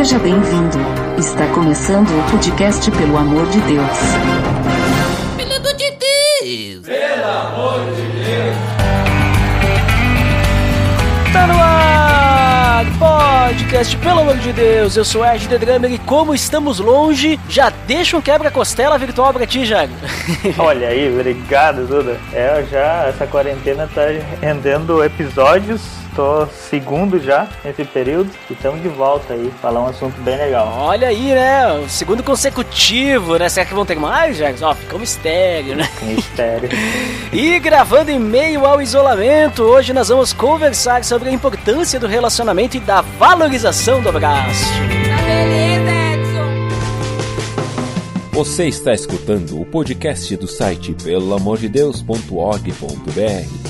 Seja bem-vindo. Está começando o podcast Pelo Amor de Deus. Pelo amor de Deus! Pelo amor de Deus! Tá no ar! Podcast, pelo amor de Deus, eu sou Ed The Drummer e como estamos longe, já deixa um quebra-costela virtual pra ti, Jago. Olha aí, obrigado, Duda. É, já essa quarentena tá rendendo episódios tô segundo já nesse período e estamos de volta aí, falar um assunto bem legal. Olha aí, né? O segundo consecutivo, né? Será que vão ter mais, Jags? Ó, ficou um mistério, né? Mistério. e gravando em meio ao isolamento, hoje nós vamos conversar sobre a importância do relacionamento e da valorização do abraço. Tá beleza, Edson. Você está escutando o podcast do site pelamordedeus.org.br,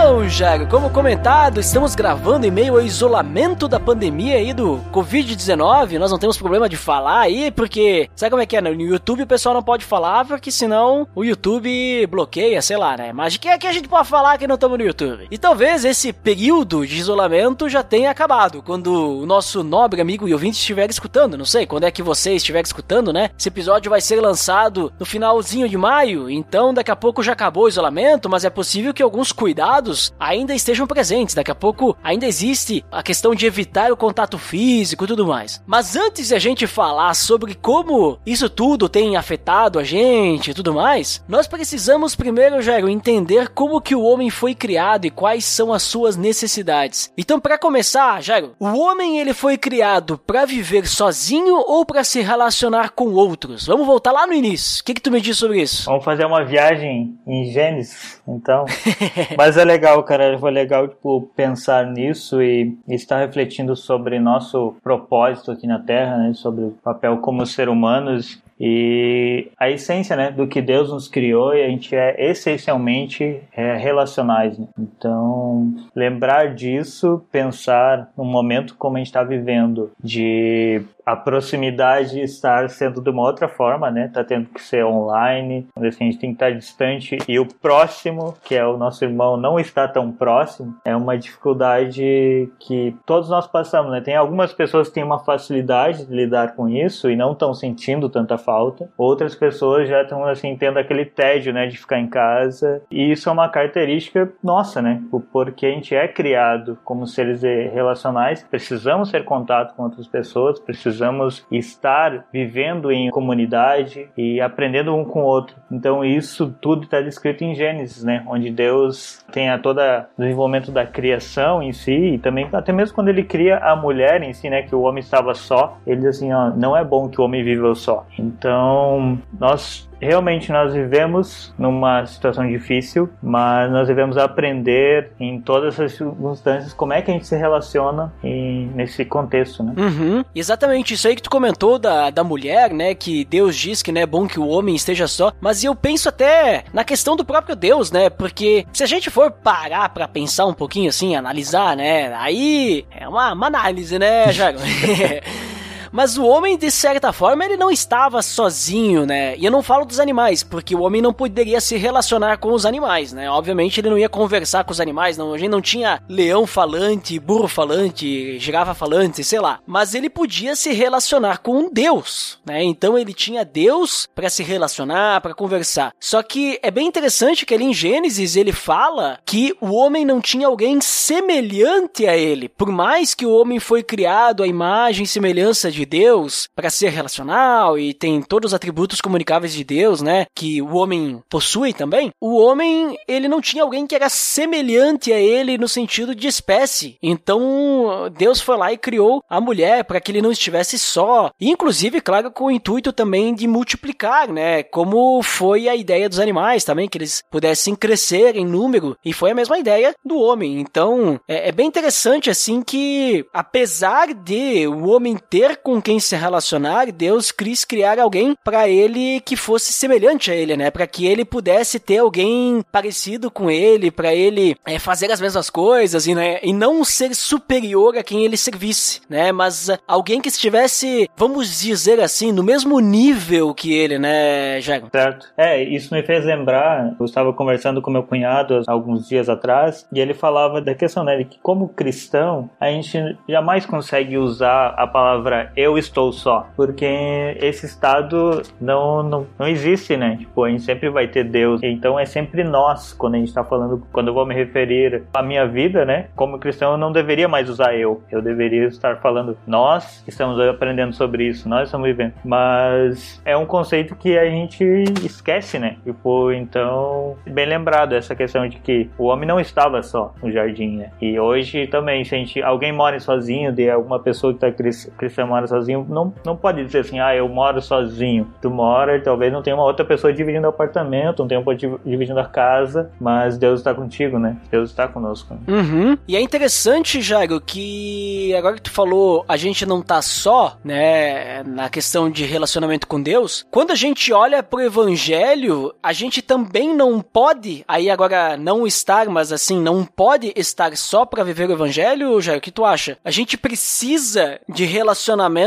Então, Jago, como comentado, estamos gravando em meio ao isolamento da pandemia aí do Covid-19. Nós não temos problema de falar aí, porque sabe como é que é? No YouTube o pessoal não pode falar, porque senão o YouTube bloqueia, sei lá, né? Mas de que é que a gente pode falar que não estamos no YouTube? E talvez esse período de isolamento já tenha acabado, quando o nosso nobre amigo e ouvinte estiver escutando. Não sei quando é que você estiver escutando, né? Esse episódio vai ser lançado no finalzinho de maio, então daqui a pouco já acabou o isolamento, mas é possível que alguns cuidados ainda estejam presentes. Daqui a pouco ainda existe a questão de evitar o contato físico e tudo mais. Mas antes de a gente falar sobre como isso tudo tem afetado a gente e tudo mais, nós precisamos primeiro, Jairo, entender como que o homem foi criado e quais são as suas necessidades. Então, para começar, Jairo, o homem ele foi criado para viver sozinho ou para se relacionar com outros? Vamos voltar lá no início. O que, que tu me diz sobre isso? Vamos fazer uma viagem em Gênesis, então. Mas é legal, cara. Foi legal, tipo, pensar nisso e estar refletindo sobre nosso propósito aqui na Terra, né? Sobre o papel como seres humanos e a essência né, do que Deus nos criou e a gente é essencialmente é, relacionais. Né? Então, lembrar disso, pensar no momento como a gente está vivendo, de a proximidade estar sendo de uma outra forma, né? Tá tendo que ser online, a gente tem que estar distante e o próximo, que é o nosso irmão, não está tão próximo, é uma dificuldade que todos nós passamos, né? Tem algumas pessoas que têm uma facilidade de lidar com isso e não estão sentindo tanta falta. Outras pessoas já estão assim tendo aquele tédio, né, de ficar em casa. E isso é uma característica nossa, né? Porque a gente é criado como seres relacionais, precisamos ter contato com outras pessoas, precisamos estar vivendo em comunidade e aprendendo um com o outro. Então isso tudo está descrito em Gênesis, né? Onde Deus tem a toda o desenvolvimento da criação em si e também até mesmo quando ele cria a mulher em si, né? Que o homem estava só, ele diz assim, ó, não é bom que o homem viva só. Então nós realmente nós vivemos numa situação difícil, mas nós devemos aprender em todas as circunstâncias como é que a gente se relaciona em, nesse contexto, né? Uhum. Exatamente, isso aí que tu comentou da, da mulher, né? Que Deus diz que não é bom que o homem esteja só, mas eu penso até na questão do próprio Deus, né? Porque se a gente for parar para pensar um pouquinho assim, analisar, né? Aí é uma, uma análise, né, Jago? Mas o homem, de certa forma, ele não estava sozinho, né? E eu não falo dos animais, porque o homem não poderia se relacionar com os animais, né? Obviamente ele não ia conversar com os animais, não. A gente não tinha leão falante, burro falante, girafa falante, sei lá. Mas ele podia se relacionar com Deus, né? Então ele tinha Deus para se relacionar, para conversar. Só que é bem interessante que ali em Gênesis ele fala que o homem não tinha alguém semelhante a ele. Por mais que o homem foi criado à imagem e semelhança de de Deus para ser relacional e tem todos os atributos comunicáveis de Deus, né? Que o homem possui também. O homem, ele não tinha alguém que era semelhante a ele no sentido de espécie. Então, Deus foi lá e criou a mulher para que ele não estivesse só. Inclusive, claro, com o intuito também de multiplicar, né? Como foi a ideia dos animais também, que eles pudessem crescer em número. E foi a mesma ideia do homem. Então, é, é bem interessante assim que, apesar de o homem ter com quem se relacionar, Deus quis criar alguém para ele que fosse semelhante a ele, né? Para que ele pudesse ter alguém parecido com ele, para ele é, fazer as mesmas coisas e, né, e não ser superior a quem ele servisse, né? Mas uh, alguém que estivesse, vamos dizer assim, no mesmo nível que ele, né, Jairo? Certo. É, isso me fez lembrar, eu estava conversando com meu cunhado alguns dias atrás, e ele falava da questão, né, de que como cristão, a gente jamais consegue usar a palavra eu estou só, porque esse estado não, não, não existe, né? Tipo, a gente sempre vai ter Deus, então é sempre nós quando a gente está falando, quando eu vou me referir à minha vida, né? Como cristão, eu não deveria mais usar eu, eu deveria estar falando nós estamos aprendendo sobre isso, nós estamos vivendo, mas é um conceito que a gente esquece, né? Tipo, então, bem lembrado essa questão de que o homem não estava só no jardim, né? E hoje também, se a gente, alguém mora sozinho, de alguma pessoa que está cristã mora sozinho, não, não pode dizer assim, ah, eu moro sozinho. Tu mora e talvez não tenha uma outra pessoa dividindo o apartamento, não tenha uma dividindo a casa, mas Deus está contigo, né? Deus está conosco. Uhum. E é interessante, Jairo, que agora que tu falou, a gente não tá só, né, na questão de relacionamento com Deus. Quando a gente olha pro evangelho, a gente também não pode, aí agora não estar, mas assim, não pode estar só para viver o evangelho, Jair, o que tu acha? A gente precisa de relacionamento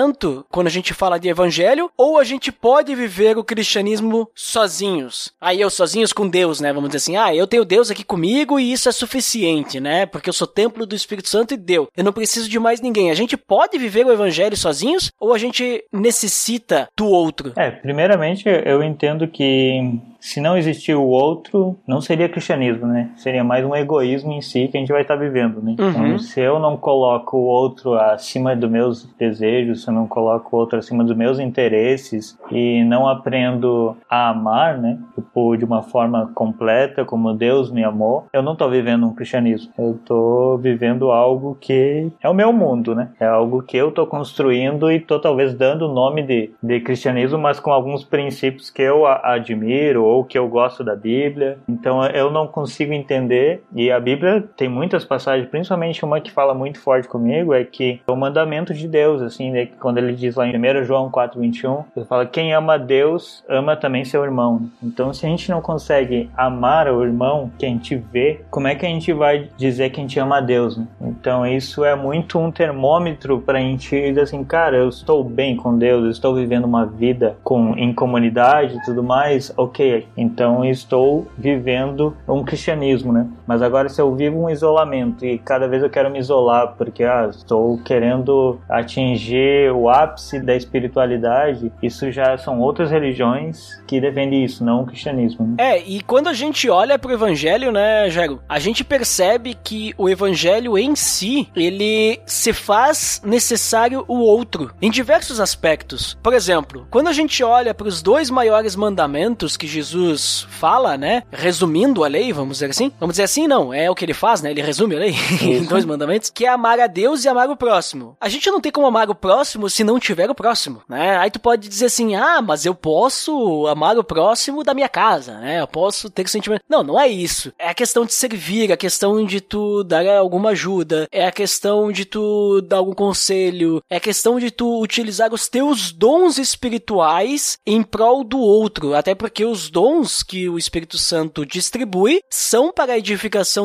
quando a gente fala de evangelho ou a gente pode viver o cristianismo sozinhos? Aí eu sozinhos com Deus, né? Vamos dizer assim, ah, eu tenho Deus aqui comigo e isso é suficiente, né? Porque eu sou templo do Espírito Santo e Deus. Eu não preciso de mais ninguém. A gente pode viver o evangelho sozinhos ou a gente necessita do outro? É, primeiramente eu entendo que se não existir o outro, não seria cristianismo, né? Seria mais um egoísmo em si que a gente vai estar vivendo, né? Uhum. Então, se eu não coloco o outro acima dos meus desejos, se eu não coloco o outro acima dos meus interesses e não aprendo a amar, né? Tipo, de uma forma completa, como Deus me amou, eu não estou vivendo um cristianismo. Eu estou vivendo algo que é o meu mundo, né? É algo que eu estou construindo e estou talvez dando o nome de, de cristianismo, mas com alguns princípios que eu admiro ou que eu gosto da Bíblia. Então eu não consigo entender. E a Bíblia tem muitas passagens, principalmente uma que fala muito forte comigo, é que é o mandamento de Deus, assim, né? quando ele diz lá em 1 João 4,21, ele fala: quem ama Deus ama também seu irmão. Então, se a gente não consegue amar o irmão que a gente vê, como é que a gente vai dizer que a gente ama a Deus? Né? Então, isso é muito um termômetro para a gente dizer assim, cara, eu estou bem com Deus, eu estou vivendo uma vida com, em comunidade e tudo mais, ok, então estou vivendo um cristianismo, né? Mas agora se eu vivo um isolamento e cada vez eu quero me isolar porque ah, estou querendo atingir o ápice da espiritualidade, isso já são outras religiões que defendem isso, não o cristianismo. Né? É, e quando a gente olha para o evangelho, né, Jairo, a gente percebe que o evangelho em si, ele se faz necessário o outro em diversos aspectos. Por exemplo, quando a gente olha para os dois maiores mandamentos que Jesus Jesus fala, né? Resumindo a lei, vamos dizer assim. Vamos dizer assim, não, é o que ele faz, né? Ele resume a lei em dois mandamentos, que é amar a Deus e amar o próximo. A gente não tem como amar o próximo se não tiver o próximo, né? Aí tu pode dizer assim: "Ah, mas eu posso amar o próximo da minha casa, né? Eu posso ter sentimento". Não, não é isso. É a questão de servir, a questão de tu dar alguma ajuda, é a questão de tu dar algum conselho, é a questão de tu utilizar os teus dons espirituais em prol do outro, até porque os dons que o Espírito Santo distribui são para a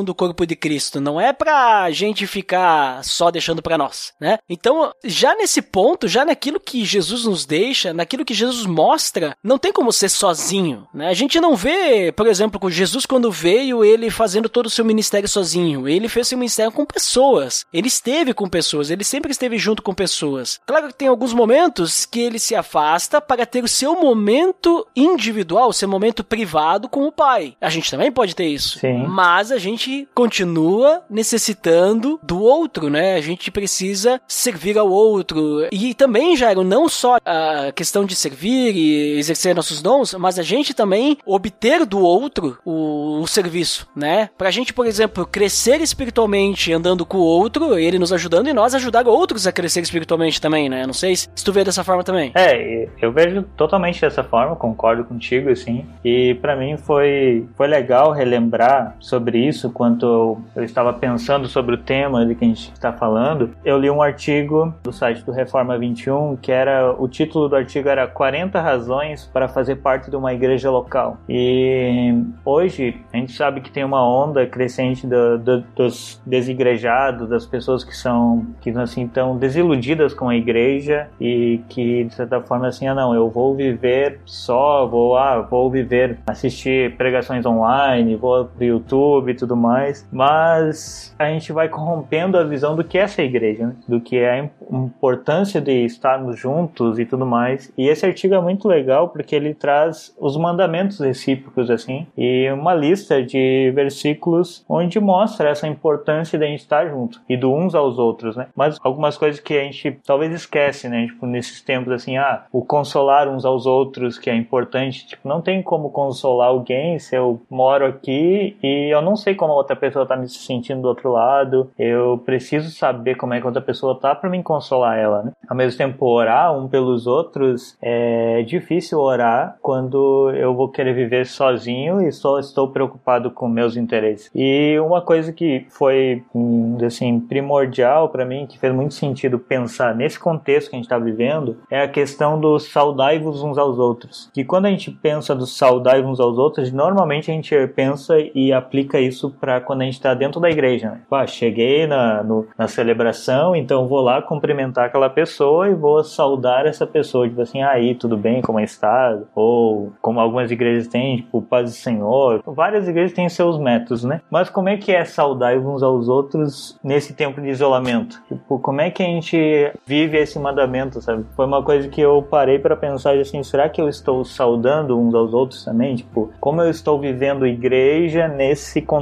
do corpo de Cristo, não é para a gente ficar só deixando para nós, né? Então, já nesse ponto, já naquilo que Jesus nos deixa, naquilo que Jesus mostra, não tem como ser sozinho, né? A gente não vê, por exemplo, com Jesus quando veio, ele fazendo todo o seu ministério sozinho. Ele fez seu ministério com pessoas. Ele esteve com pessoas, ele sempre esteve junto com pessoas. Claro que tem alguns momentos que ele se afasta para ter o seu momento individual, o seu momento momento privado com o pai. A gente também pode ter isso. Sim. Mas a gente continua necessitando do outro, né? A gente precisa servir ao outro. E também, Jairo, não só a questão de servir e exercer nossos dons, mas a gente também obter do outro o, o serviço, né? Pra gente, por exemplo, crescer espiritualmente andando com o outro, ele nos ajudando e nós ajudar outros a crescer espiritualmente também, né? Não sei se tu vê dessa forma também. É, eu vejo totalmente dessa forma, concordo contigo, assim. E para mim foi, foi legal relembrar sobre sobre isso, quanto eu estava pensando sobre o tema de que a gente está falando, eu li um artigo do site do Reforma 21 que era o título do artigo era 40 razões para fazer parte de uma igreja local. E hoje a gente sabe que tem uma onda crescente do, do, dos desigrejados, das pessoas que são que assim estão desiludidas com a igreja e que de certa forma assim, ah não, eu vou viver só, vou ah, vou viver assistir pregações online, vou pro YouTube e tudo mais, mas a gente vai corrompendo a visão do que é essa igreja, né? do que é a importância de estarmos juntos e tudo mais. E esse artigo é muito legal porque ele traz os mandamentos recíprocos assim e uma lista de versículos onde mostra essa importância de a gente estar junto e do uns aos outros, né? Mas algumas coisas que a gente talvez esquece, né? Tipo, nesses tempos assim, ah, o consolar uns aos outros que é importante, tipo, não tem como consolar alguém se eu moro aqui e eu não sei como a outra pessoa tá me sentindo do outro lado. Eu preciso saber como é que a outra pessoa tá para me consolar ela, né? Ao mesmo tempo, orar um pelos outros é difícil orar quando eu vou querer viver sozinho e só estou preocupado com meus interesses. E uma coisa que foi assim primordial para mim, que fez muito sentido pensar nesse contexto que a gente está vivendo, é a questão dos saudai-vos uns aos outros. Que quando a gente pensa dos saudai uns aos outros, normalmente a gente pensa e aplica isso para quando a gente está dentro da igreja. Né? Pá, cheguei na, no, na celebração, então vou lá cumprimentar aquela pessoa e vou saudar essa pessoa, tipo assim, aí, tudo bem, como é estado? Ou como algumas igrejas têm, tipo, paz do Senhor. Várias igrejas têm seus métodos, né? Mas como é que é saudar uns aos outros nesse tempo de isolamento? Tipo, como é que a gente vive esse mandamento, sabe? Foi uma coisa que eu parei para pensar assim, será que eu estou saudando uns aos outros também? Tipo, como eu estou vivendo igreja nesse contexto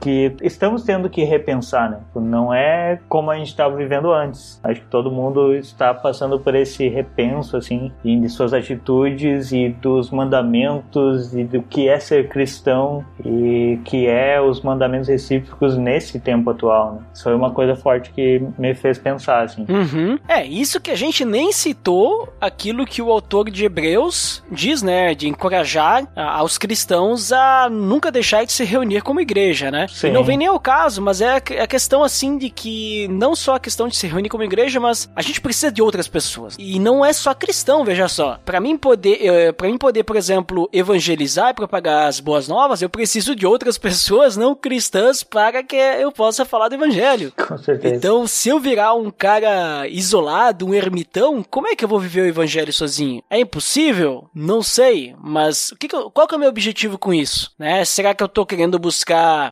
que estamos tendo que repensar, né? Tipo, não é como a gente estava vivendo antes. Acho que todo mundo está passando por esse repenso, assim, de suas atitudes e dos mandamentos e do que é ser cristão e que é os mandamentos recíprocos nesse tempo atual, né? Isso foi uma coisa forte que me fez pensar, assim. Uhum. É, isso que a gente nem citou aquilo que o autor de Hebreus diz, né? De encorajar aos cristãos a nunca deixar de se reunir como igreja, né? Sim. E não vem nem ao caso, mas é a questão assim de que não só a questão de se reunir como igreja, mas a gente precisa de outras pessoas. E não é só cristão, veja só. Para mim poder, para mim poder, por exemplo, evangelizar e propagar as boas novas, eu preciso de outras pessoas não cristãs para que eu possa falar do evangelho. Com certeza. Então, se eu virar um cara isolado, um ermitão, como é que eu vou viver o evangelho sozinho? É impossível? Não sei, mas o que que eu, qual que é o meu objetivo com isso? Né? Será que eu tô querendo buscar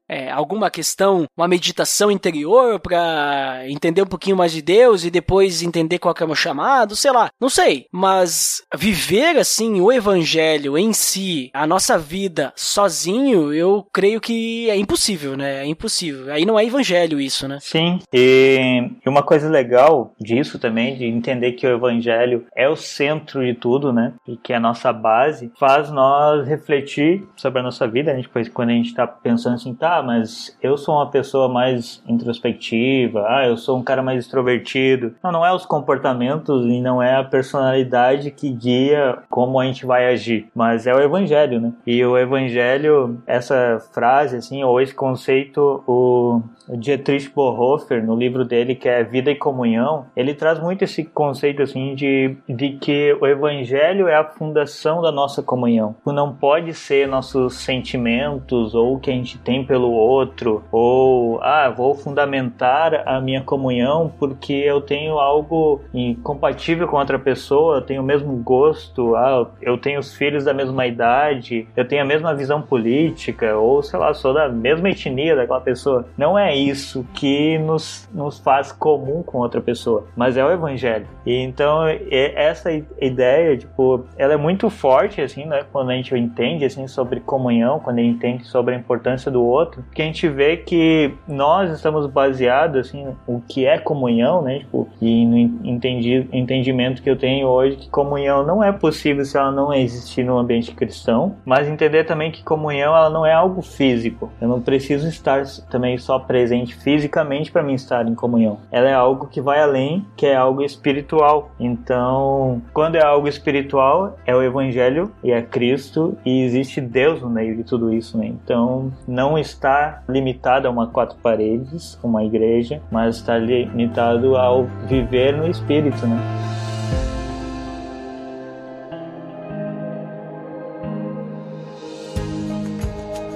é, alguma questão, uma meditação interior para entender um pouquinho mais de Deus e depois entender qual é o meu chamado? Sei lá, não sei. Mas viver assim o evangelho em si, a nossa vida sozinho, eu creio que é impossível, né? É impossível. Aí não é evangelho isso, né? Sim, e uma coisa legal disso também, de entender que o evangelho é o centro de tudo, né? E que é a nossa base, faz nós refletir sobre a nossa vida, né? Depois, quando a gente tá pensando assim, tá, mas eu sou uma pessoa mais introspectiva, ah, eu sou um cara mais extrovertido. Não, não é os comportamentos e não é a personalidade que guia como a gente vai agir, mas é o evangelho, né? E o evangelho, essa frase, assim, ou esse conceito, o Dietrich Bonhoeffer, no livro dele que é Vida e Comunhão, ele traz muito esse conceito, assim, de, de que o evangelho é a fundação da nossa comunhão. Não pode ser nossos sentimentos ou o que a gente tem pelo outro, ou, ah, vou fundamentar a minha comunhão porque eu tenho algo incompatível com outra pessoa, eu tenho o mesmo gosto, ah, eu tenho os filhos da mesma idade, eu tenho a mesma visão política, ou sei lá, sou da mesma etnia daquela pessoa. Não é isso que nos, nos faz comum com outra pessoa, mas é o evangelho. E então, essa ideia, tipo, ela é muito forte, assim, né, quando a gente entende, assim, sobre comunhão, quando a gente entende sobre a importância do outro, que a gente vê que nós estamos baseados, assim, o que é comunhão, né, tipo, e no entendi, entendimento que eu tenho hoje, que comunhão não é possível se ela não existir no ambiente cristão, mas entender também que comunhão, ela não é algo físico. Eu não preciso estar também só presente fisicamente para mim estar em comunhão. Ela é algo que vai além, que é algo espiritual. Então, quando é algo espiritual, é o evangelho e é Cristo e existe Deus no meio de tudo isso, né? Então, Não está limitado a uma quatro paredes, uma igreja, mas está limitado ao viver no espírito, né?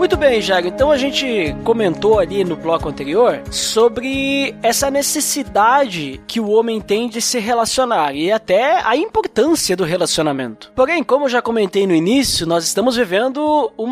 Muito bem, Jairo. Então a gente comentou ali no bloco anterior sobre essa necessidade que o homem tem de se relacionar e até a importância do relacionamento. Porém, como eu já comentei no início, nós estamos vivendo um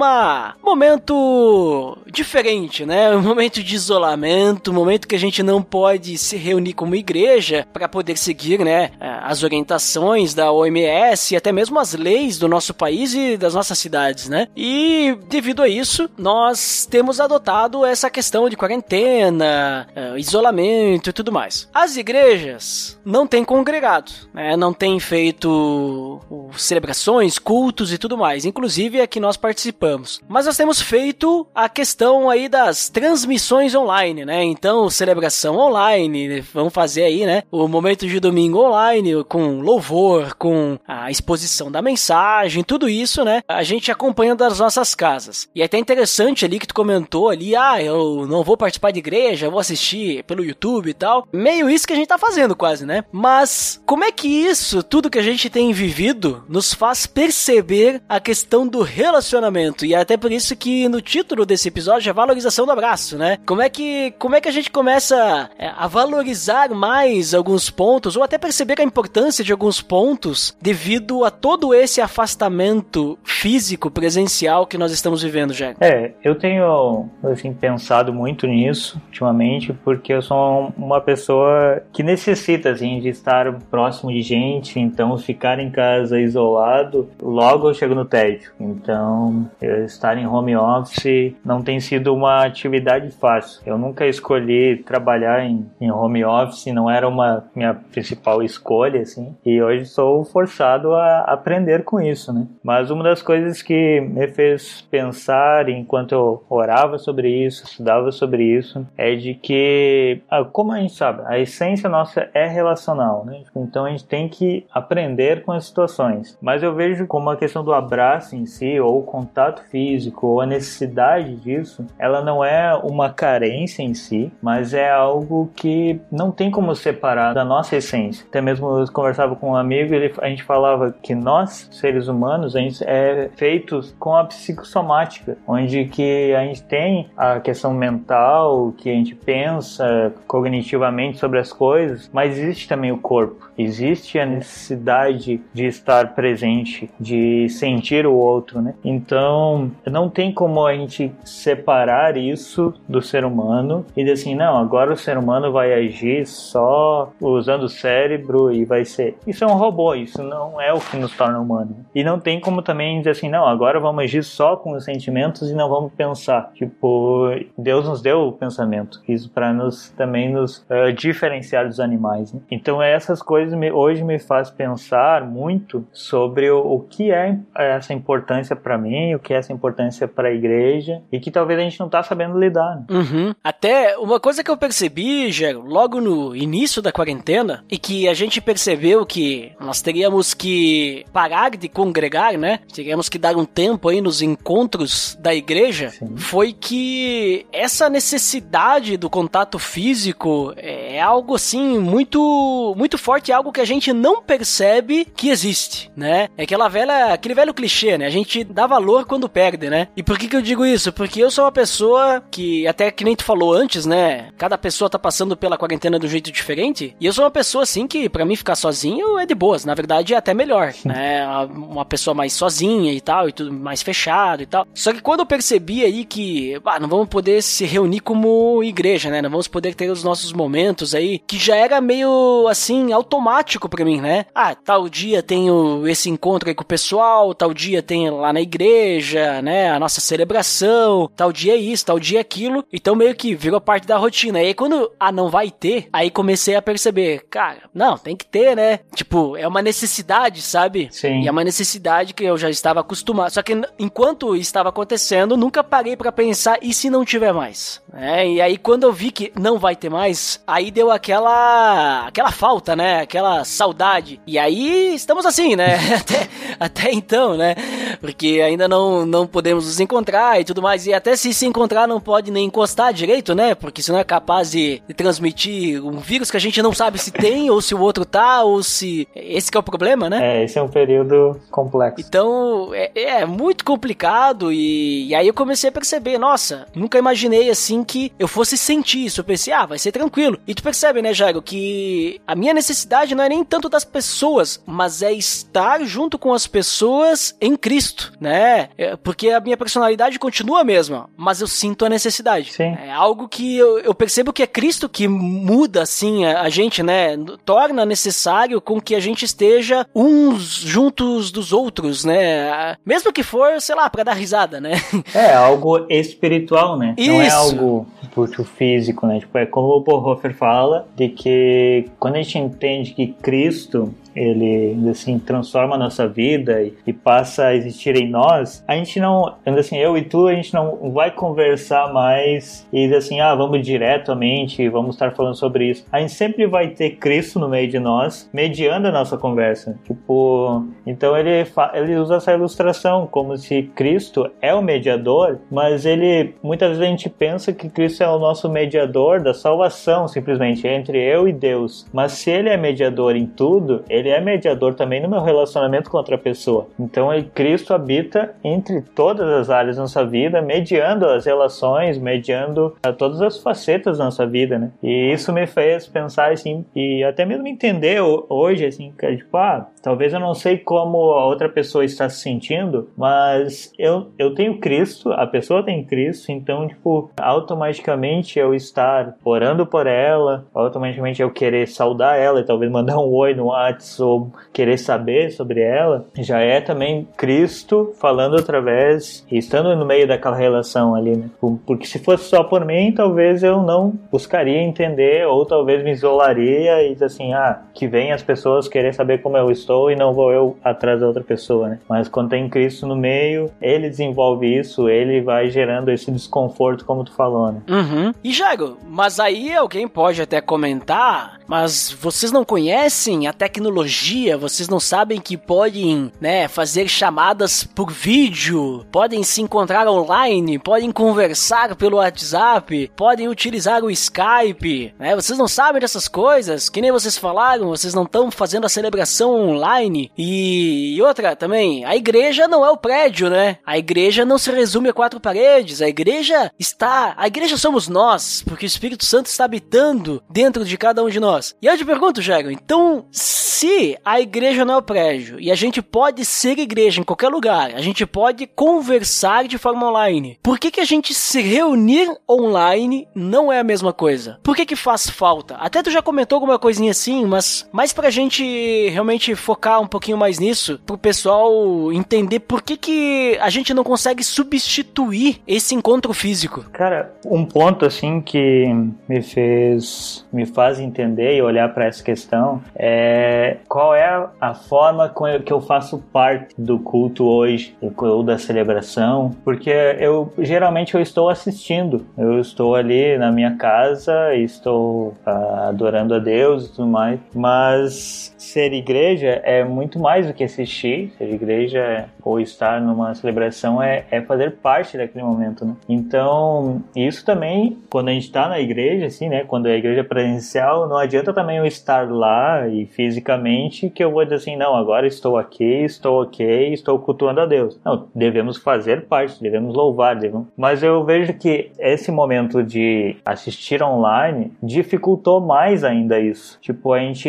momento diferente, né? Um momento de isolamento, um momento que a gente não pode se reunir como igreja para poder seguir, né, as orientações da OMS e até mesmo as leis do nosso país e das nossas cidades, né? E devido a isso, nós temos adotado essa questão de quarentena, eh, isolamento e tudo mais. As igrejas não têm congregado, né? não têm feito celebrações, cultos e tudo mais, inclusive é que nós participamos. Mas nós temos feito a questão aí das transmissões online, né? Então, celebração online, vamos fazer aí, né? O momento de domingo online, com louvor, com a exposição da mensagem, tudo isso, né? A gente acompanha das nossas casas. E é até interessante ali que tu comentou ali, ah, eu não vou participar de igreja, vou assistir pelo YouTube e tal. Meio isso que a gente tá fazendo quase, né? Mas como é que isso, tudo que a gente tem vivido, nos faz perceber a questão do relacionamento? E é até por isso que no título desse episódio é valorização do abraço, né? Como é que, como é que a gente começa é, a valorizar mais alguns pontos ou até perceber a importância de alguns pontos devido a todo esse afastamento físico presencial que nós estamos vivendo, já? É, eu tenho assim pensado muito nisso ultimamente, porque eu sou uma pessoa que necessita assim de estar próximo de gente, então ficar em casa isolado, logo eu chego no tédio. Então, estar em home office não tem sido uma atividade fácil. Eu nunca escolhi trabalhar em, em home office, não era uma minha principal escolha assim, e hoje sou forçado a aprender com isso, né? Mas uma das coisas que me fez pensar enquanto eu orava sobre isso, estudava sobre isso, é de que, ah, como a gente sabe, a essência nossa é relacional, né? Então a gente tem que aprender com as situações. Mas eu vejo como a questão do abraço em si, ou o contato físico, ou a necessidade disso, ela não é uma carência em si, mas é algo que não tem como separar da nossa essência. Até mesmo eu conversava com um amigo, ele, a gente falava que nós, seres humanos, a gente é feitos com a psicossomática, onde que a gente tem a questão mental, que a gente pensa cognitivamente sobre as coisas, mas existe também o corpo. Existe a necessidade de estar presente, de sentir o outro, né? Então, não tem como a gente separar isso do ser humano e dizer assim, não, agora o ser humano vai agir só usando o cérebro e vai ser. Isso é um robô, isso não é o que nos torna humano. E não tem como também dizer assim, não, agora vamos agir só com os sentimentos e não vamos pensar. Tipo, Deus nos deu o pensamento, isso para nos também nos uh, diferenciar dos animais. Né? Então essas coisas me, hoje me faz pensar muito sobre o, o que é essa importância para mim, o que é essa importância para a igreja e que talvez a gente não tá sabendo lidar. Né? Uhum. Até uma coisa que eu percebi, Gero, logo no início da quarentena e que a gente percebeu que nós teríamos que parar de congregar, né? Teríamos que dar um tempo aí nos encontros da igreja Sim. foi que essa necessidade do contato físico é algo assim muito muito forte, é algo que a gente não percebe que existe, né? É aquela velha, aquele velho clichê, né? A gente dá valor quando perde, né? E por que que eu digo isso? Porque eu sou uma pessoa que até que nem tu falou antes, né? Cada pessoa tá passando pela quarentena de um jeito diferente, e eu sou uma pessoa assim que para mim ficar sozinho é de boas, na verdade é até melhor, né? Uma pessoa mais sozinha e tal, e tudo mais fechado e tal. Só que quando eu percebi aí que ah, não vamos poder se reunir como igreja, né? Não vamos poder ter os nossos momentos aí, que já era meio assim automático para mim, né? Ah, tal dia tenho esse encontro aí com o pessoal, tal dia tem lá na igreja, né? A nossa celebração, tal dia é isso, tal dia é aquilo. Então meio que virou parte da rotina. E aí quando ah, não vai ter, aí comecei a perceber, cara, não, tem que ter, né? Tipo, é uma necessidade, sabe? Sim. E é uma necessidade que eu já estava acostumado. Só que enquanto estava acontecendo, nunca parei para pensar e se não tiver mais. É, e aí quando eu vi que não vai ter mais, aí deu aquela aquela falta, né? Aquela saudade. E aí estamos assim, né? Até, até então, né? Porque ainda não, não podemos nos encontrar e tudo mais. E até se se encontrar não pode nem encostar direito, né? Porque senão é capaz de, de transmitir um vírus que a gente não sabe se tem ou se o outro tá ou se esse é o problema, né? É, esse é um período complexo. Então é, é muito complicado e, e aí eu comecei a perceber, nossa, nunca imaginei assim que eu fosse sentir isso. Eu pensei, ah, vai ser tranquilo. E tu percebe, né, Jairo, que a minha necessidade não é nem tanto das pessoas, mas é estar junto com as pessoas em Cristo, né? É, porque a minha personalidade continua a mesma, mas eu sinto a necessidade. Sim. É algo que eu, eu percebo que é Cristo que muda, assim, a, a gente, né? Torna necessário com que a gente esteja uns juntos dos outros, né? Mesmo que for, sei lá, para dar risada, né? É, algo espiritual, né? Isso. Não é algo muito físico, né? Tipo, é como o Bonhoeffer fala, de que quando a gente entende que Cristo ele assim transforma a nossa vida e, e, passa a existir em nós, a gente não, assim, eu e tu, a gente não vai conversar mais e dizer assim, ah, vamos diretamente, vamos estar falando sobre isso. A gente sempre vai ter Cristo no meio de nós, mediando a nossa conversa. Tipo, então ele ele usa essa ilustração como se Cristo é o mediador, mas ele muitas vezes a gente pensa que Cristo é o nosso mediador da salvação, simplesmente entre eu e Deus. Mas se ele é mediador em tudo, ele ele é mediador também no meu relacionamento com outra pessoa. Então, Cristo habita entre todas as áreas da nossa vida, mediando as relações, mediando a todas as facetas da nossa vida, né? E isso me fez pensar assim, e até mesmo entender hoje, assim, que tipo, ah, talvez eu não sei como a outra pessoa está se sentindo, mas eu, eu tenho Cristo, a pessoa tem Cristo, então, tipo, automaticamente eu estar orando por ela, automaticamente eu querer saudar ela e talvez mandar um oi no WhatsApp ou querer saber sobre ela, já é também Cristo falando através e estando no meio daquela relação ali, né? Porque se fosse só por mim, talvez eu não buscaria entender ou talvez me isolaria e diz assim, ah, que vem as pessoas querer saber como eu estou e não vou eu atrás da outra pessoa, né? Mas quando tem Cristo no meio, ele desenvolve isso, ele vai gerando esse desconforto, como tu falou, né? Uhum. E Jago, mas aí alguém pode até comentar, mas vocês não conhecem a tecnologia vocês não sabem que podem, né, fazer chamadas por vídeo, podem se encontrar online, podem conversar pelo WhatsApp, podem utilizar o Skype, né? Vocês não sabem dessas coisas, que nem vocês falaram, vocês não estão fazendo a celebração online. E, e outra também, a igreja não é o prédio, né? A igreja não se resume a quatro paredes, a igreja está, a igreja somos nós, porque o Espírito Santo está habitando dentro de cada um de nós. E eu te pergunto, Jago, então se a igreja não é o prédio e a gente pode ser igreja em qualquer lugar, a gente pode conversar de forma online, por que, que a gente se reunir online não é a mesma coisa? Por que, que faz falta? Até tu já comentou alguma coisinha assim, mas mais pra gente realmente focar um pouquinho mais nisso, pro pessoal entender por que, que a gente não consegue substituir esse encontro físico. Cara, um ponto assim que me fez, me faz entender e olhar para essa questão é qual é a forma que eu faço parte do culto hoje ou da celebração, porque eu geralmente eu estou assistindo, eu estou ali na minha casa e estou uh, adorando a Deus e tudo mais, mas ser igreja é muito mais do que assistir, ser igreja ou estar numa celebração é, é fazer parte daquele momento, né? Então, isso também, quando a gente está na igreja, assim, né, quando é a igreja presencial, não adianta também eu estar lá e fisicamente que eu vou dizer assim, não, agora estou aqui, estou ok, estou cultuando a Deus. Não, devemos fazer parte, devemos louvar, devemos... mas eu vejo que esse momento de assistir online dificultou mais ainda isso. Tipo, a gente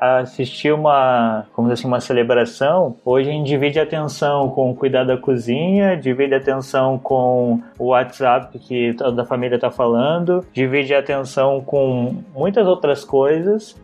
assistir uma, como assim, uma celebração, hoje a gente divide a atenção com cuidar da cozinha, divide a atenção com o WhatsApp que toda a família está falando, divide a atenção com muitas outras coisas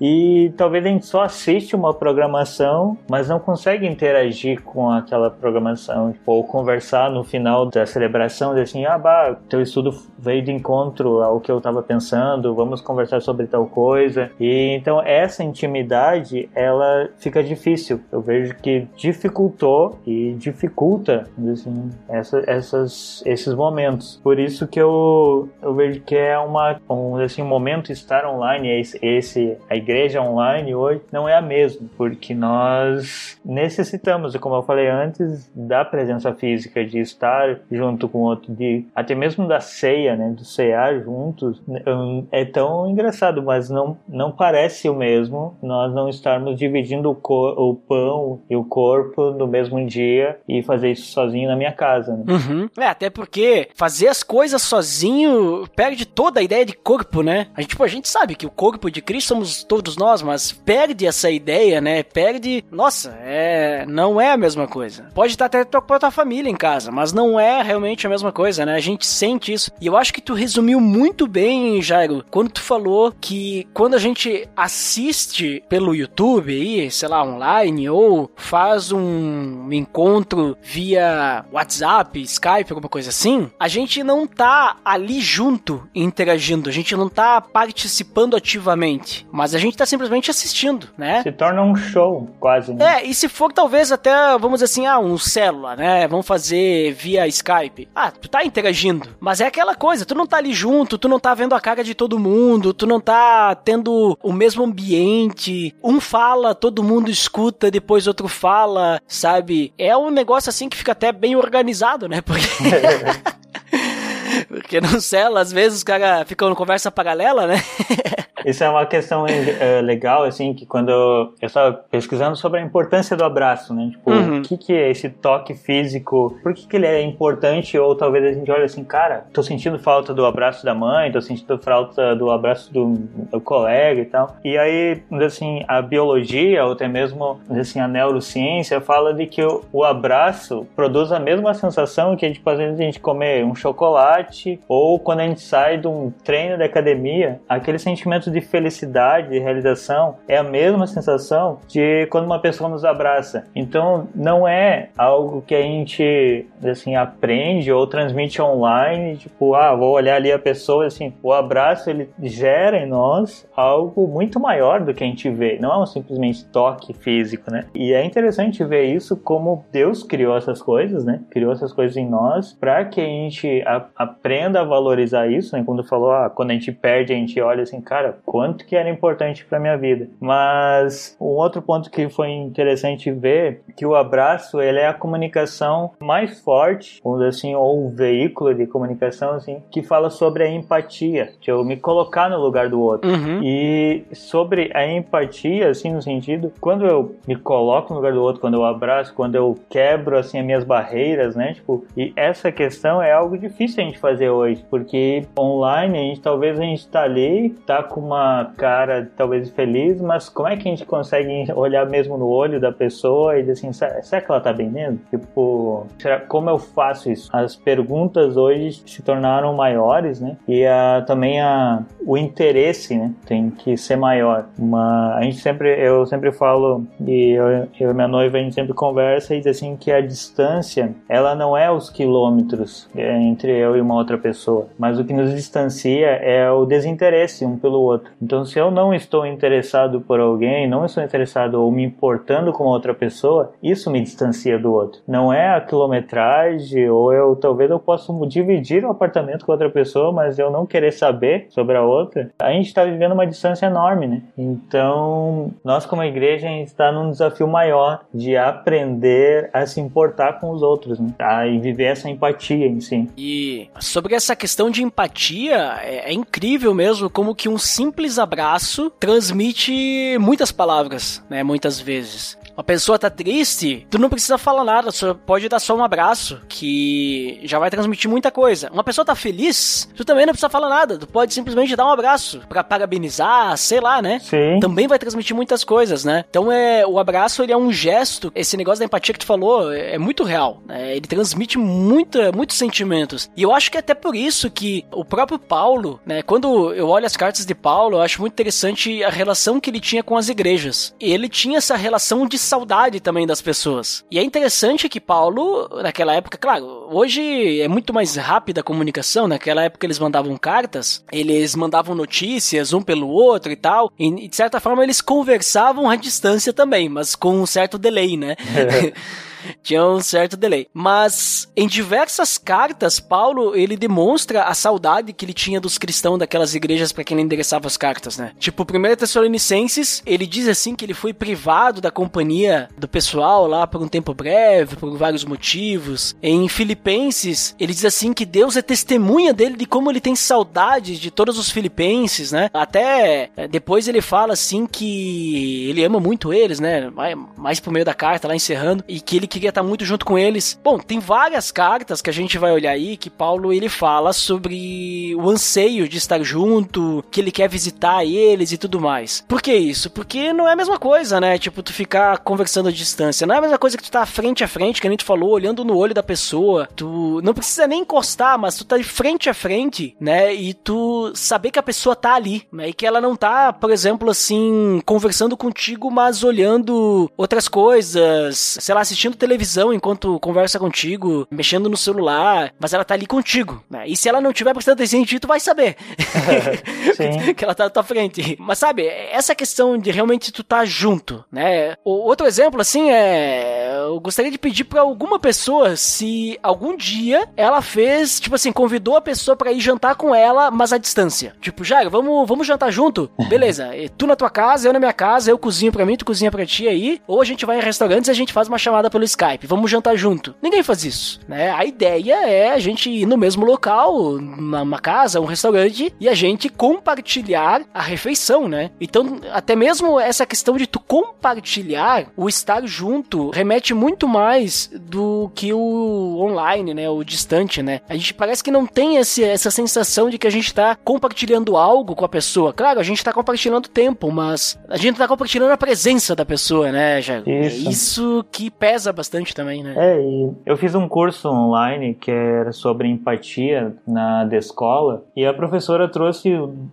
e talvez a gente só assiste uma programação, mas não consegue interagir com aquela programação, tipo, ou conversar no final da celebração, dizer assim, ah, bah, teu estudo veio de encontro ao que eu estava pensando, vamos conversar sobre tal coisa. E então essa intimidade, ela fica difícil. Eu vejo que dificultou e dificulta assim, essa, essas, esses momentos. Por isso que eu, eu vejo que é uma, um, assim, momento estar online, esse, esse, a igreja online hoje não é a mesma, porque nós necessitamos, como eu falei antes, da presença física, de estar junto com outro, de até mesmo da ceia, né, do cear juntos. Hum, é tão engraçado, mas não, não parece o mesmo nós não estarmos dividindo o, o pão e o corpo no mesmo dia e fazer isso sozinho na minha casa. Né? Uhum. É, até porque fazer as coisas sozinho perde toda a ideia de corpo, né? A gente, tipo, a gente sabe que o corpo de Cristo somos todos nós, mas perde essa ideia, né? Perde. Nossa, é. Não é a mesma coisa. Pode estar até com a tua família em casa, mas não é realmente a mesma coisa, né? A gente sente isso. E eu acho que tu resumiu muito bem, Jairo, quando tu falou que quando a gente assiste pelo YouTube aí, sei lá, online, ou faz um encontro via WhatsApp, Skype, alguma coisa assim, a gente não tá ali junto interagindo, a gente não tá participando ativamente, mas a gente tá simplesmente assistindo, né? Se torna um show, quase. Né? É, e se for talvez até, vamos dizer assim, ah, um célula, né? Vamos fazer via Skype. Ah, tu tá interagindo, mas é aquela coisa, tu não tá ali junto, tu não tá vendo a cara de todo mundo, tu não tá tendo o mesmo ambiente, um fala, todo mundo escuta, depois outro fala, sabe? É um negócio assim que fica até bem organizado, né? Porque. Porque no cela, às vezes os caras ficam conversa paralela, né? Isso é uma questão uh, legal, assim, que quando eu estava pesquisando sobre a importância do abraço, né? Tipo, uhum. o que, que é esse toque físico? Por que, que ele é importante? Ou talvez a gente olhe assim, cara, tô sentindo falta do abraço da mãe, tô sentindo falta do abraço do, do colega e tal. E aí, assim, a biologia, ou até mesmo, assim, a neurociência fala de que o, o abraço produz a mesma sensação que, tipo, às vezes a gente comer um chocolate ou quando a gente sai de um treino da academia, aquele sentimento de felicidade, de realização, é a mesma sensação de quando uma pessoa nos abraça. Então, não é algo que a gente, assim, aprende ou transmite online, tipo, ah, vou olhar ali a pessoa, assim, o abraço, ele gera em nós algo muito maior do que a gente vê. Não é um simplesmente toque físico, né? E é interessante ver isso como Deus criou essas coisas, né? Criou essas coisas em nós para que a gente a, aprenda a valorizar isso, né? Quando falou, ah, quando a gente perde, a gente olha assim, cara, quanto que era importante para minha vida. Mas um outro ponto que foi interessante ver que o abraço ele é a comunicação mais forte, ou assim, ou um veículo de comunicação assim, que fala sobre a empatia, de eu me colocar no lugar do outro. Uhum. E sobre a empatia, assim, no sentido, quando eu me coloco no lugar do outro, quando eu abraço, quando eu quebro assim as minhas barreiras, né? Tipo, e essa questão é algo difícil a gente fazer hoje, porque online a gente talvez a gente tá ali, tá com uma cara talvez feliz, mas como é que a gente consegue olhar mesmo no olho da pessoa e dizer assim, será que ela tá bem mesmo? Tipo, será, como eu faço isso? As perguntas hoje se tornaram maiores, né? E a, também a, o interesse, né? Tem que ser maior. Uma, a gente sempre, eu sempre falo, e eu, eu e minha noiva, a gente sempre conversa e diz assim que a distância, ela não é os quilômetros é, entre eu e uma outra pessoa, mas o que nos distancia é o desinteresse um pelo outro. Então, se eu não estou interessado por alguém, não estou interessado ou me importando com outra pessoa, isso me distancia do outro. Não é a quilometragem ou eu talvez eu possa dividir o apartamento com outra pessoa, mas eu não querer saber sobre a outra. A gente está vivendo uma distância enorme, né? Então, nós como igreja a gente está num desafio maior de aprender a se importar com os outros, né? A viver essa empatia em si. E sobre essa questão de empatia, é, é incrível mesmo como que um simples abraço transmite muitas palavras, né? Muitas vezes. A pessoa tá triste, tu não precisa falar nada, só pode dar só um abraço, que já vai transmitir muita coisa. Uma pessoa tá feliz, tu também não precisa falar nada, tu pode simplesmente dar um abraço para parabenizar, sei lá, né? Sim. Também vai transmitir muitas coisas, né? Então é o abraço ele é um gesto. Esse negócio da empatia que tu falou é, é muito real. Né? Ele transmite muita, muitos sentimentos. E eu acho que é até por isso que o próprio Paulo, né? Quando eu olho as cartas de Paulo, eu acho muito interessante a relação que ele tinha com as igrejas. Ele tinha essa relação de saudade também das pessoas. E é interessante que Paulo, naquela época, claro, hoje é muito mais rápida a comunicação. Naquela época eles mandavam cartas, eles mandavam notícias um pelo outro e tal. E de certa forma eles conversavam à distância também, mas com um certo delay, né? tinha um certo delay. Mas em diversas cartas, Paulo ele demonstra a saudade que ele tinha dos cristãos daquelas igrejas para quem ele endereçava as cartas, né? Tipo, 1 Tessalonicenses, ele diz assim que ele foi privado da companhia do pessoal lá por um tempo breve, por vários motivos. Em Filipenses, ele diz assim que Deus é testemunha dele de como ele tem saudade de todos os filipenses, né? Até eh, depois ele fala assim que ele ama muito eles, né? Mais por meio da carta lá encerrando e que ele queria estar muito junto com eles. Bom, tem várias cartas que a gente vai olhar aí que Paulo ele fala sobre o anseio de estar junto, que ele quer visitar eles e tudo mais. Por que isso? Porque não é a mesma coisa, né? Tipo, tu ficar conversando à distância. Não é a mesma coisa que tu tá frente a frente, que a gente falou, olhando no olho da pessoa. Tu não precisa nem encostar, mas tu tá de frente a frente, né? E tu saber que a pessoa tá ali, né? E que ela não tá, por exemplo, assim, conversando contigo, mas olhando outras coisas, sei lá, assistindo televisão enquanto conversa contigo, mexendo no celular, mas ela tá ali contigo, né? E se ela não tiver prestando atenção em ti, tu vai saber. Que ela tá na tua frente. Mas sabe, essa questão de realmente tu tá junto, né? O outro exemplo, assim, é. Eu gostaria de pedir pra alguma pessoa se algum dia ela fez, tipo assim, convidou a pessoa pra ir jantar com ela, mas à distância. Tipo, Jairo, vamos, vamos jantar junto? Beleza, e tu na tua casa, eu na minha casa, eu cozinho pra mim, tu cozinha pra ti aí. Ou a gente vai em restaurantes e a gente faz uma chamada pelo Skype, vamos jantar junto. Ninguém faz isso, né? A ideia é a gente ir no mesmo local, numa casa, um restaurante, e a gente compartilhar a refeição, né? Então, até mesmo essa questão de tu compartilhar, o estar junto, remete muito mais do que o online, né? O distante, né? A gente parece que não tem esse, essa sensação de que a gente tá compartilhando algo com a pessoa. Claro, a gente tá compartilhando tempo, mas a gente tá compartilhando a presença da pessoa, né, Jago? É Isso. isso que pesa bastante também, né? É, e eu fiz um curso online que era sobre empatia na da escola e a professora trouxe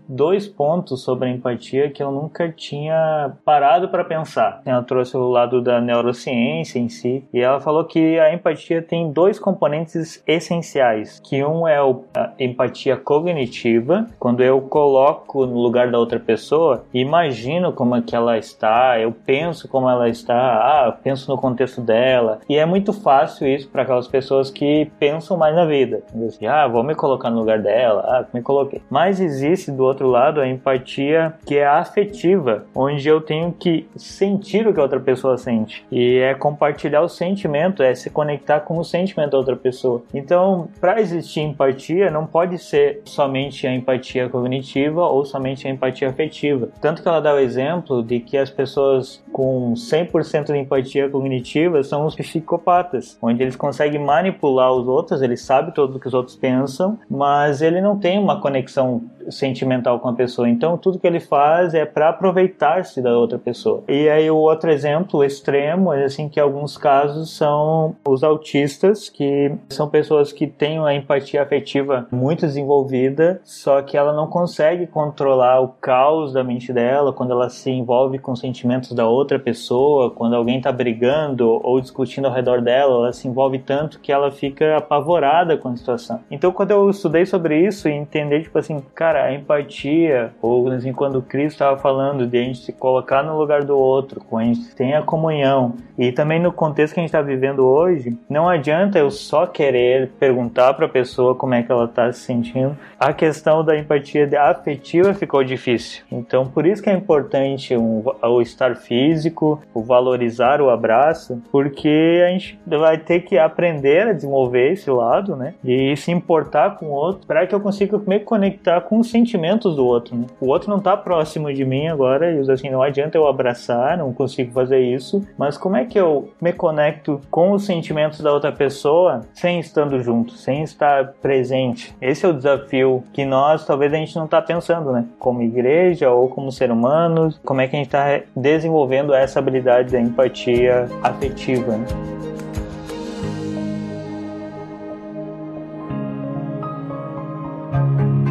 dois pontos sobre a empatia que eu nunca tinha parado para pensar. Ela trouxe o lado da neurociência em si e ela falou que a empatia tem dois componentes essenciais, que um é a empatia cognitiva, quando eu coloco no lugar da outra pessoa, imagino como é que ela está, eu penso como ela está, ah, penso no contexto dela. E é muito fácil isso para aquelas pessoas que pensam mais na vida. Assim, ah, vou me colocar no lugar dela, ah, me coloquei. Mas existe do outro lado a empatia que é afetiva, onde eu tenho que sentir o que a outra pessoa sente. E é compartilhar o sentimento, é se conectar com o sentimento da outra pessoa. Então, para existir empatia, não pode ser somente a empatia cognitiva ou somente a empatia afetiva. Tanto que ela dá o exemplo de que as pessoas com 100% de empatia cognitiva são os psicopatas, onde eles conseguem manipular os outros, ele sabe tudo o que os outros pensam, mas ele não tem uma conexão sentimental com a pessoa. Então, tudo que ele faz é para aproveitar-se da outra pessoa. E aí, o outro exemplo extremo é assim que alguns casos são os autistas, que são pessoas que têm uma empatia afetiva muito desenvolvida, só que ela não consegue controlar o caos da mente dela quando ela se envolve com sentimentos da outra pessoa, quando alguém está brigando ou discutindo ao redor dela, ela se envolve tanto que ela fica apavorada com a situação. Então, quando eu estudei sobre isso e entender, tipo assim, cara, a empatia, ou assim, quando o Cristo estava falando de a gente se colocar no lugar do outro, quando a gente tem a comunhão, e também no contexto que a gente está vivendo hoje, não adianta eu só querer perguntar para a pessoa como é que ela está se sentindo. A questão da empatia afetiva ficou difícil. Então, por isso que é importante um, o estar físico, o valorizar o abraço, porque a gente vai ter que aprender a desenvolver esse lado, né? E se importar com o outro, para que eu consiga me conectar com os sentimentos do outro, né? O outro não tá próximo de mim agora e assim, não adianta eu abraçar, não consigo fazer isso, mas como é que eu me conecto com os sentimentos da outra pessoa sem estando junto, sem estar presente? Esse é o desafio que nós talvez a gente não tá pensando, né? Como igreja ou como ser humano, como é que a gente tá desenvolvendo essa habilidade da empatia afetiva, né?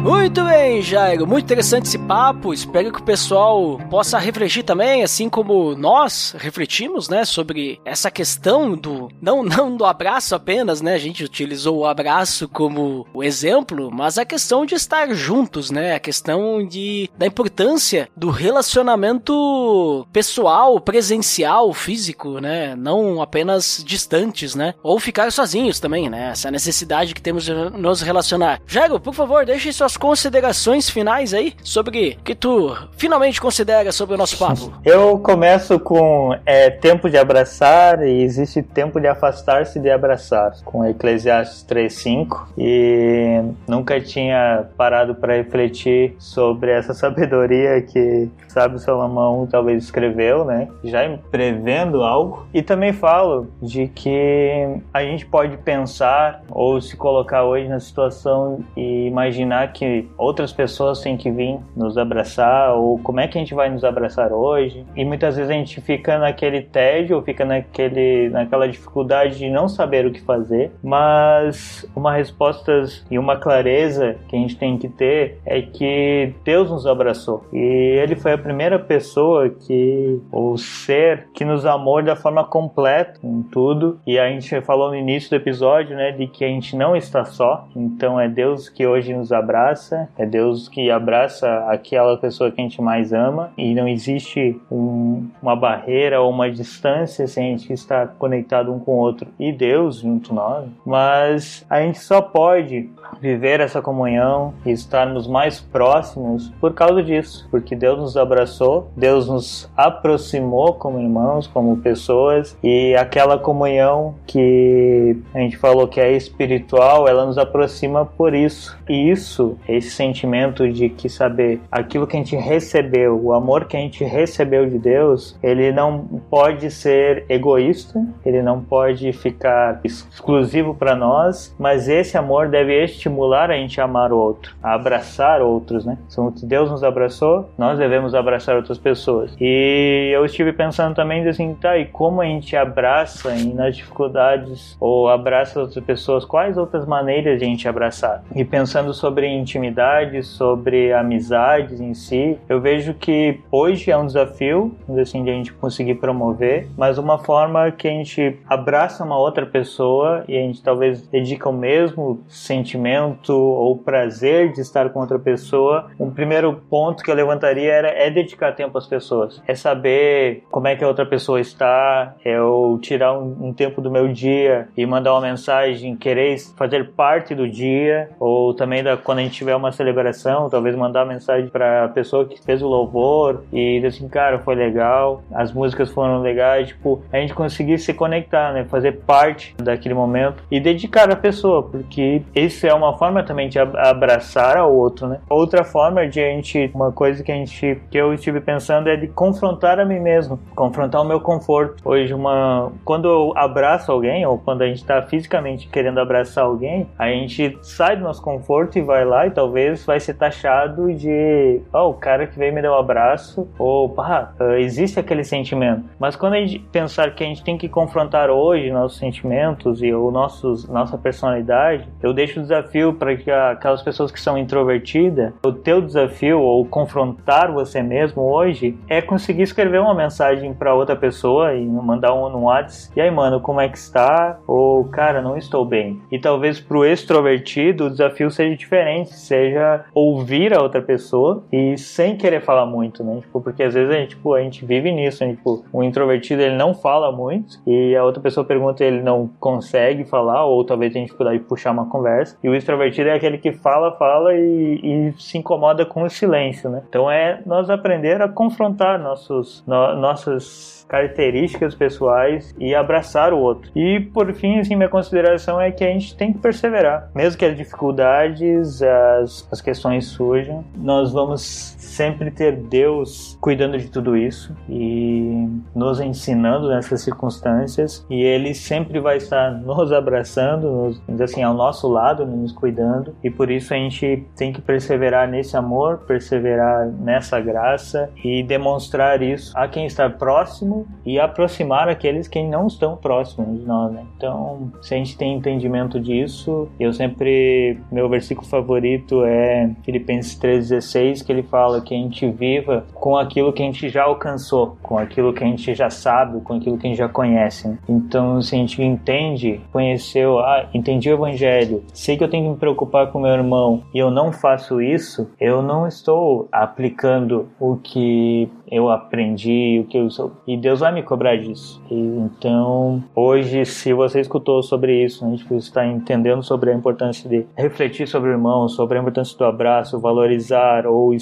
Muito bem, Jairo. Muito interessante esse papo. Espero que o pessoal possa refletir também, assim como nós refletimos, né, sobre essa questão do não não do abraço apenas, né? A gente utilizou o abraço como o exemplo, mas a questão de estar juntos, né? A questão de da importância do relacionamento pessoal, presencial, físico, né? Não apenas distantes, né? Ou ficar sozinhos também, né? Essa necessidade que temos de nos relacionar. Jairo, por favor, deixe suas considerações finais aí sobre o que tu finalmente considera sobre o nosso papo. Eu começo com é, tempo de abraçar e existe tempo de afastar-se de abraçar, com Eclesiastes 3:5 e nunca tinha parado para refletir sobre essa sabedoria que sabe Salomão talvez escreveu, né? Já prevendo algo. E também falo de que a gente pode pensar ou se colocar hoje na situação e imaginar que outras pessoas têm que vir nos abraçar ou como é que a gente vai nos abraçar hoje. E muitas vezes a gente fica naquele tédio, fica naquele, naquela dificuldade de não saber o que fazer, mas uma resposta e uma clareza que a gente tem que ter é que Deus nos abraçou e Ele foi a primeira pessoa que, o ser que nos amou da forma completa em tudo. E a gente falou no início do episódio, né, de que a gente não está só. Então é Deus que hoje nos abraça abraça, é Deus que abraça aquela pessoa que a gente mais ama e não existe um, uma barreira ou uma distância se a gente está conectado um com o outro e Deus junto nós. Mas a gente só pode viver essa comunhão e estarmos mais próximos por causa disso, porque Deus nos abraçou, Deus nos aproximou como irmãos, como pessoas e aquela comunhão que a gente falou que é espiritual, ela nos aproxima por isso. E isso esse sentimento de que saber aquilo que a gente recebeu, o amor que a gente recebeu de Deus, ele não pode ser egoísta, ele não pode ficar exclusivo para nós, mas esse amor deve estimular a gente a amar o outro, a abraçar outros, né? Então, se Deus nos abraçou, nós devemos abraçar outras pessoas. E eu estive pensando também assim, tá, e como a gente abraça nas dificuldades ou abraça outras pessoas, quais outras maneiras de a gente abraçar? E pensando sobre intimidade, sobre amizades em si. Eu vejo que hoje é um desafio, assim, de a gente conseguir promover, mas uma forma que a gente abraça uma outra pessoa e a gente talvez dedica o mesmo sentimento ou prazer de estar com outra pessoa. Um primeiro ponto que eu levantaria era é dedicar tempo às pessoas, é saber como é que a outra pessoa está, é eu tirar um, um tempo do meu dia e mandar uma mensagem, querer fazer parte do dia, ou também da, quando a gente tiver uma celebração, talvez mandar mensagem para a pessoa que fez o louvor e dizer assim, cara, foi legal, as músicas foram legais, tipo, a gente conseguir se conectar, né, fazer parte daquele momento e dedicar a pessoa, porque isso é uma forma também de abraçar ao outro, né? Outra forma de a gente, uma coisa que a gente, que eu estive pensando é de confrontar a mim mesmo, confrontar o meu conforto. Hoje, uma, quando eu abraço alguém ou quando a gente está fisicamente querendo abraçar alguém, a gente sai do nosso conforto e vai lá e talvez vai ser taxado de oh, o cara que veio me dar um abraço, ou pá, ah, existe aquele sentimento. Mas quando a gente pensar que a gente tem que confrontar hoje nossos sentimentos e o nossos, nossa personalidade, eu deixo o desafio para que aquelas pessoas que são introvertidas, o teu desafio ou confrontar você mesmo hoje é conseguir escrever uma mensagem para outra pessoa e mandar um no WhatsApp. E aí, mano, como é que está? Ou, cara, não estou bem. E talvez pro extrovertido o desafio seja diferente seja ouvir a outra pessoa e sem querer falar muito, né? Tipo, porque às vezes a gente, tipo, a gente vive nisso, né? Tipo, o introvertido ele não fala muito e a outra pessoa pergunta ele não consegue falar ou talvez tenha dificuldade de puxar uma conversa. E o extrovertido é aquele que fala, fala e, e, se incomoda com o silêncio, né? Então é nós aprender a confrontar nossos, no, nossas características pessoais e abraçar o outro. E por fim, assim, minha consideração é que a gente tem que perseverar, mesmo que as dificuldades, as, as questões surjam, nós vamos sempre ter Deus cuidando de tudo isso e nos ensinando nessas circunstâncias e Ele sempre vai estar nos abraçando, nos, assim, ao nosso lado, nos cuidando e por isso a gente tem que perseverar nesse amor, perseverar nessa graça e demonstrar isso a quem está próximo e aproximar aqueles que não estão próximos de nós. Né? Então, se a gente tem entendimento disso, eu sempre meu versículo favorito é Filipenses 3:16 que ele fala que a gente viva com aquilo que a gente já alcançou, com aquilo que a gente já sabe, com aquilo que a gente já conhece. Então, se a gente entende, conheceu, ah, entendi o evangelho, sei que eu tenho que me preocupar com meu irmão e eu não faço isso, eu não estou aplicando o que eu aprendi, o que eu sou. E Deus vai me cobrar disso. E, então, hoje, se você escutou sobre isso, a gente está entendendo sobre a importância de refletir sobre o irmão, sobre a importância do abraço, valorizar ou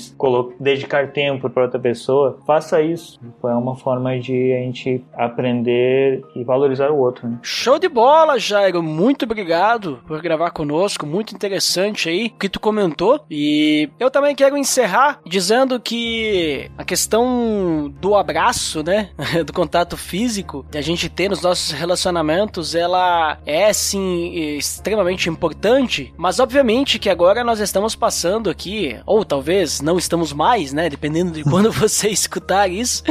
dedicar tempo para outra pessoa, faça isso. É uma forma de a gente aprender e valorizar o outro. Né? Show de bola, Jairo. Muito obrigado por gravar conosco. Muito interessante aí o que tu comentou. E eu também quero encerrar dizendo que a questão do abraço, né? do contato físico que a gente tem nos nossos relacionamentos, ela é sim extremamente importante, mas obviamente que agora nós estamos passando aqui, ou talvez não estamos mais, né? Dependendo de quando você escutar isso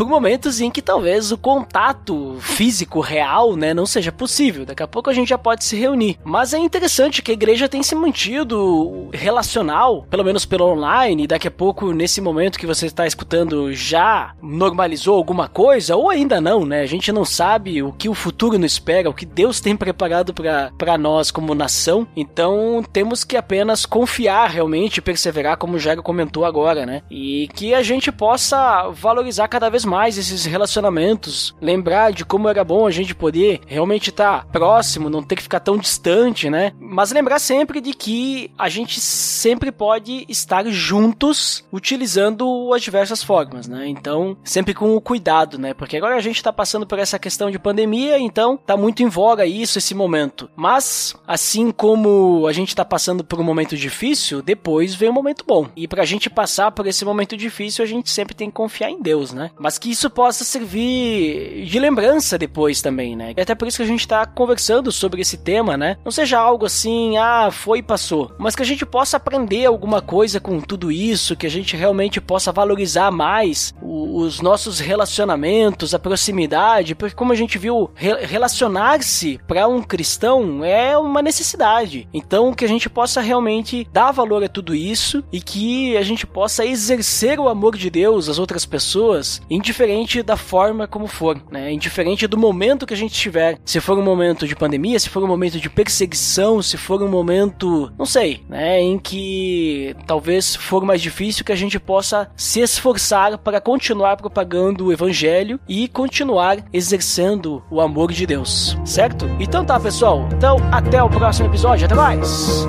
por momentos em que talvez o contato físico real, né, não seja possível. Daqui a pouco a gente já pode se reunir. Mas é interessante que a igreja tem se mantido relacional, pelo menos pelo online, e daqui a pouco, nesse momento que você está escutando, já normalizou alguma coisa, ou ainda não, né? A gente não sabe o que o futuro nos espera, o que Deus tem preparado para nós como nação. Então temos que apenas confiar realmente perseverar, como o Jairo comentou agora, né? E que a gente possa valorizar cada vez mais esses relacionamentos, lembrar de como era bom a gente poder realmente estar tá próximo, não ter que ficar tão distante, né? Mas lembrar sempre de que a gente sempre pode estar juntos utilizando as diversas formas, né? Então, sempre com o cuidado, né? Porque agora a gente está passando por essa questão de pandemia, então tá muito em voga isso, esse momento. Mas, assim como a gente está passando por um momento difícil, depois vem um momento bom. E pra gente passar por esse momento difícil, a gente sempre tem que confiar em Deus, né? Mas que isso possa servir de lembrança depois também, né? E até por isso que a gente tá conversando sobre esse tema, né? Não seja algo assim, ah, foi e passou, mas que a gente possa aprender alguma coisa com tudo isso, que a gente realmente possa valorizar mais os nossos relacionamentos, a proximidade, porque como a gente viu, relacionar-se para um cristão é uma necessidade. Então, que a gente possa realmente dar valor a tudo isso e que a gente possa exercer o amor de Deus às outras pessoas, indiferente da forma como for, né? Indiferente do momento que a gente estiver. Se for um momento de pandemia, se for um momento de perseguição, se for um momento, não sei, né, em que talvez for mais difícil que a gente possa se esforçar para continuar propagando o evangelho e continuar exercendo o amor de Deus, certo? Então tá, pessoal. Então até o próximo episódio. Até mais.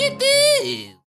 de Deus.